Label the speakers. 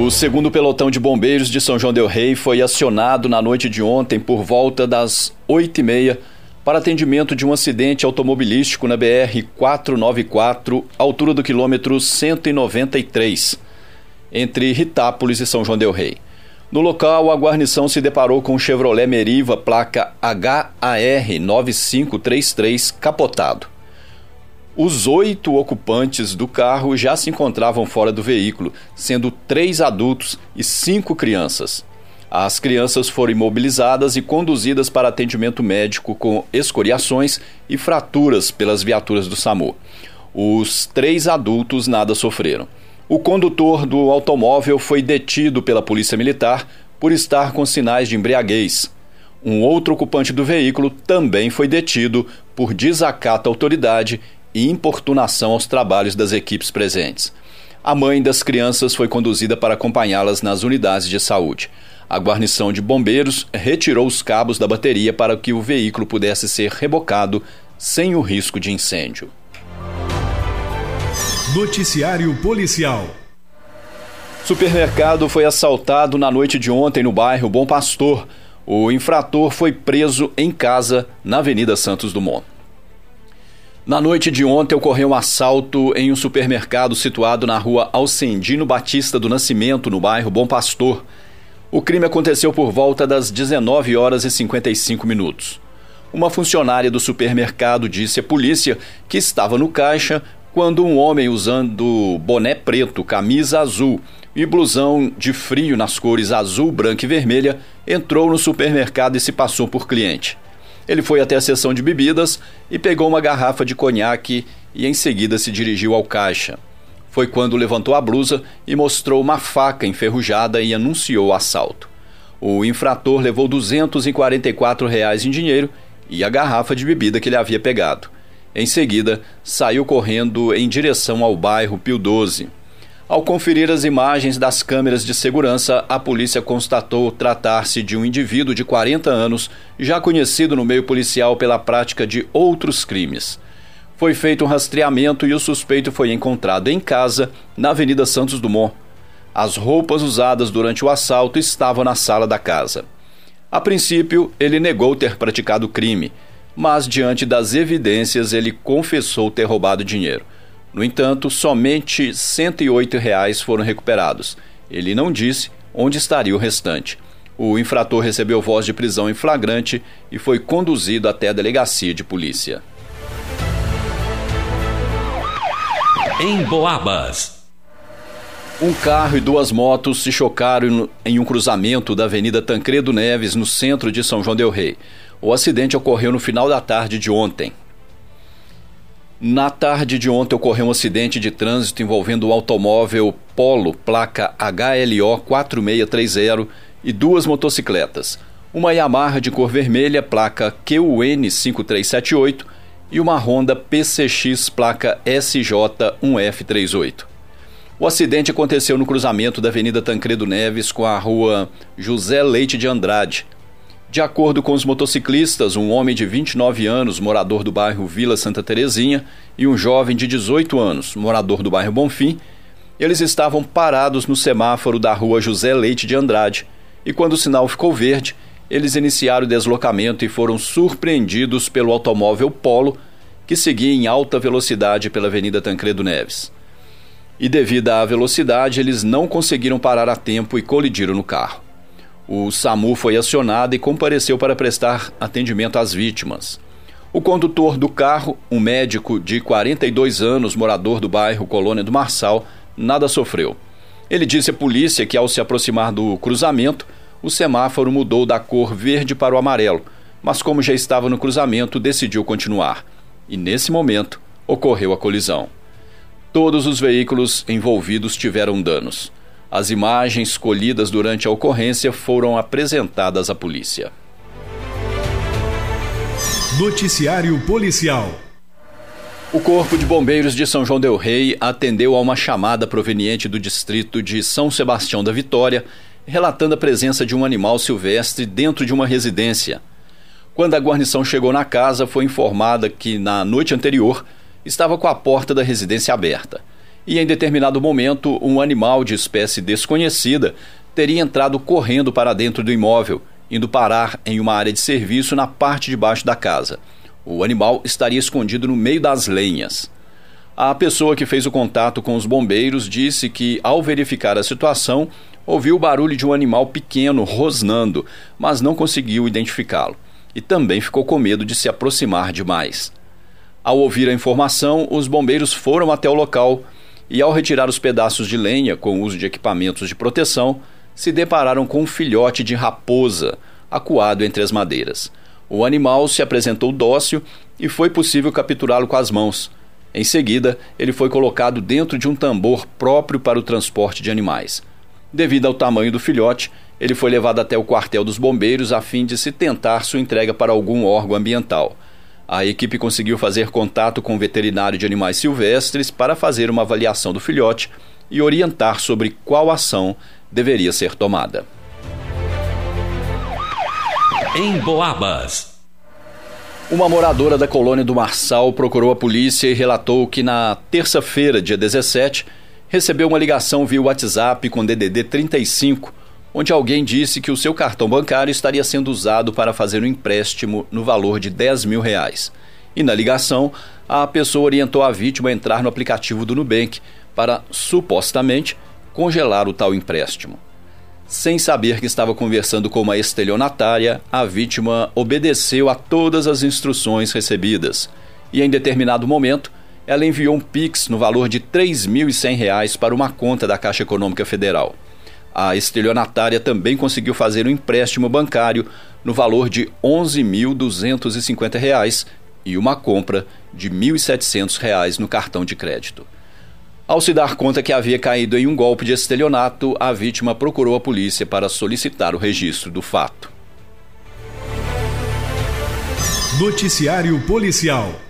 Speaker 1: O segundo pelotão de bombeiros de São João del Rei foi acionado na noite de ontem por volta das 8h30 para atendimento de um acidente automobilístico na BR 494, altura do quilômetro 193, entre Ritápolis e São João del Rei. No local, a guarnição se deparou com um Chevrolet Meriva placa HAR 9533 capotado. Os oito ocupantes do carro já se encontravam fora do veículo, sendo três adultos e cinco crianças. As crianças foram imobilizadas e conduzidas para atendimento médico com escoriações e fraturas pelas viaturas do SAMU. Os três adultos nada sofreram. O condutor do automóvel foi detido pela Polícia Militar por estar com sinais de embriaguez. Um outro ocupante do veículo também foi detido por desacato à autoridade e importunação aos trabalhos das equipes presentes. A mãe das crianças foi conduzida para acompanhá-las nas unidades de saúde. A guarnição de bombeiros retirou os cabos da bateria para que o veículo pudesse ser rebocado sem o risco de incêndio.
Speaker 2: Noticiário Policial.
Speaker 1: Supermercado foi assaltado na noite de ontem no bairro Bom Pastor. O infrator foi preso em casa na Avenida Santos Dumont. Na noite de ontem ocorreu um assalto em um supermercado situado na rua Alcendino Batista do Nascimento, no bairro Bom Pastor. O crime aconteceu por volta das 19 horas e 55 minutos. Uma funcionária do supermercado disse à polícia que estava no caixa quando um homem usando boné preto, camisa azul e blusão de frio nas cores azul, branca e vermelha entrou no supermercado e se passou por cliente. Ele foi até a seção de bebidas e pegou uma garrafa de conhaque e em seguida se dirigiu ao caixa. Foi quando levantou a blusa e mostrou uma faca enferrujada e anunciou o assalto. O infrator levou 244 reais em dinheiro e a garrafa de bebida que ele havia pegado. Em seguida, saiu correndo em direção ao bairro Pio 12. Ao conferir as imagens das câmeras de segurança, a polícia constatou tratar-se de um indivíduo de 40 anos, já conhecido no meio policial pela prática de outros crimes. Foi feito um rastreamento e o suspeito foi encontrado em casa, na Avenida Santos Dumont. As roupas usadas durante o assalto estavam na sala da casa. A princípio, ele negou ter praticado o crime mas diante das evidências ele confessou ter roubado dinheiro. No entanto, somente 108 reais foram recuperados. Ele não disse onde estaria o restante. O infrator recebeu voz de prisão em flagrante e foi conduzido até a delegacia de polícia.
Speaker 2: Em Boabas.
Speaker 1: Um carro e duas motos se chocaram em um cruzamento da Avenida Tancredo Neves, no centro de São João Del Rei. O acidente ocorreu no final da tarde de ontem. Na tarde de ontem ocorreu um acidente de trânsito envolvendo o automóvel Polo, placa HLO 4630 e duas motocicletas. Uma Yamaha de cor vermelha, placa QN 5378 e uma Honda PCX, placa SJ1F38. O acidente aconteceu no cruzamento da Avenida Tancredo Neves com a rua José Leite de Andrade, de acordo com os motociclistas, um homem de 29 anos, morador do bairro Vila Santa Terezinha, e um jovem de 18 anos, morador do bairro Bonfim, eles estavam parados no semáforo da rua José Leite de Andrade, e quando o sinal ficou verde, eles iniciaram o deslocamento e foram surpreendidos pelo automóvel Polo, que seguia em alta velocidade pela Avenida Tancredo Neves. E devido à velocidade, eles não conseguiram parar a tempo e colidiram no carro. O SAMU foi acionado e compareceu para prestar atendimento às vítimas. O condutor do carro, um médico de 42 anos, morador do bairro Colônia do Marçal, nada sofreu. Ele disse à polícia que, ao se aproximar do cruzamento, o semáforo mudou da cor verde para o amarelo, mas, como já estava no cruzamento, decidiu continuar. E, nesse momento, ocorreu a colisão. Todos os veículos envolvidos tiveram danos. As imagens colhidas durante a ocorrência foram apresentadas à polícia.
Speaker 2: Noticiário Policial.
Speaker 1: O Corpo de Bombeiros de São João Del Rei atendeu a uma chamada proveniente do distrito de São Sebastião da Vitória, relatando a presença de um animal silvestre dentro de uma residência. Quando a guarnição chegou na casa, foi informada que na noite anterior estava com a porta da residência aberta. E em determinado momento um animal de espécie desconhecida teria entrado correndo para dentro do imóvel, indo parar em uma área de serviço na parte de baixo da casa. O animal estaria escondido no meio das lenhas. A pessoa que fez o contato com os bombeiros disse que, ao verificar a situação, ouviu o barulho de um animal pequeno rosnando, mas não conseguiu identificá-lo. E também ficou com medo de se aproximar demais. Ao ouvir a informação, os bombeiros foram até o local e, ao retirar os pedaços de lenha com o uso de equipamentos de proteção, se depararam com um filhote de raposa acuado entre as madeiras. O animal se apresentou dócil e foi possível capturá-lo com as mãos. Em seguida, ele foi colocado dentro de um tambor próprio para o transporte de animais. Devido ao tamanho do filhote, ele foi levado até o quartel dos bombeiros a fim de se tentar sua entrega para algum órgão ambiental. A equipe conseguiu fazer contato com o veterinário de animais silvestres para fazer uma avaliação do filhote e orientar sobre qual ação deveria ser tomada
Speaker 2: em Boabas.
Speaker 1: Uma moradora da colônia do Marçal procurou a polícia e relatou que na terça-feira, dia 17, recebeu uma ligação via WhatsApp com DDD 35, onde alguém disse que o seu cartão bancário estaria sendo usado para fazer um empréstimo no valor de 10 mil reais. E na ligação, a pessoa orientou a vítima a entrar no aplicativo do Nubank para, supostamente, congelar o tal empréstimo. Sem saber que estava conversando com uma estelionatária, a vítima obedeceu a todas as instruções recebidas e, em determinado momento, ela enviou um Pix no valor de R$ 3.100 para uma conta da Caixa Econômica Federal. A estelionatária também conseguiu fazer um empréstimo bancário no valor de R$ 11.250 e uma compra de R$ 1.700 no cartão de crédito. Ao se dar conta que havia caído em um golpe de estelionato, a vítima procurou a polícia para solicitar o registro do fato.
Speaker 2: Noticiário Policial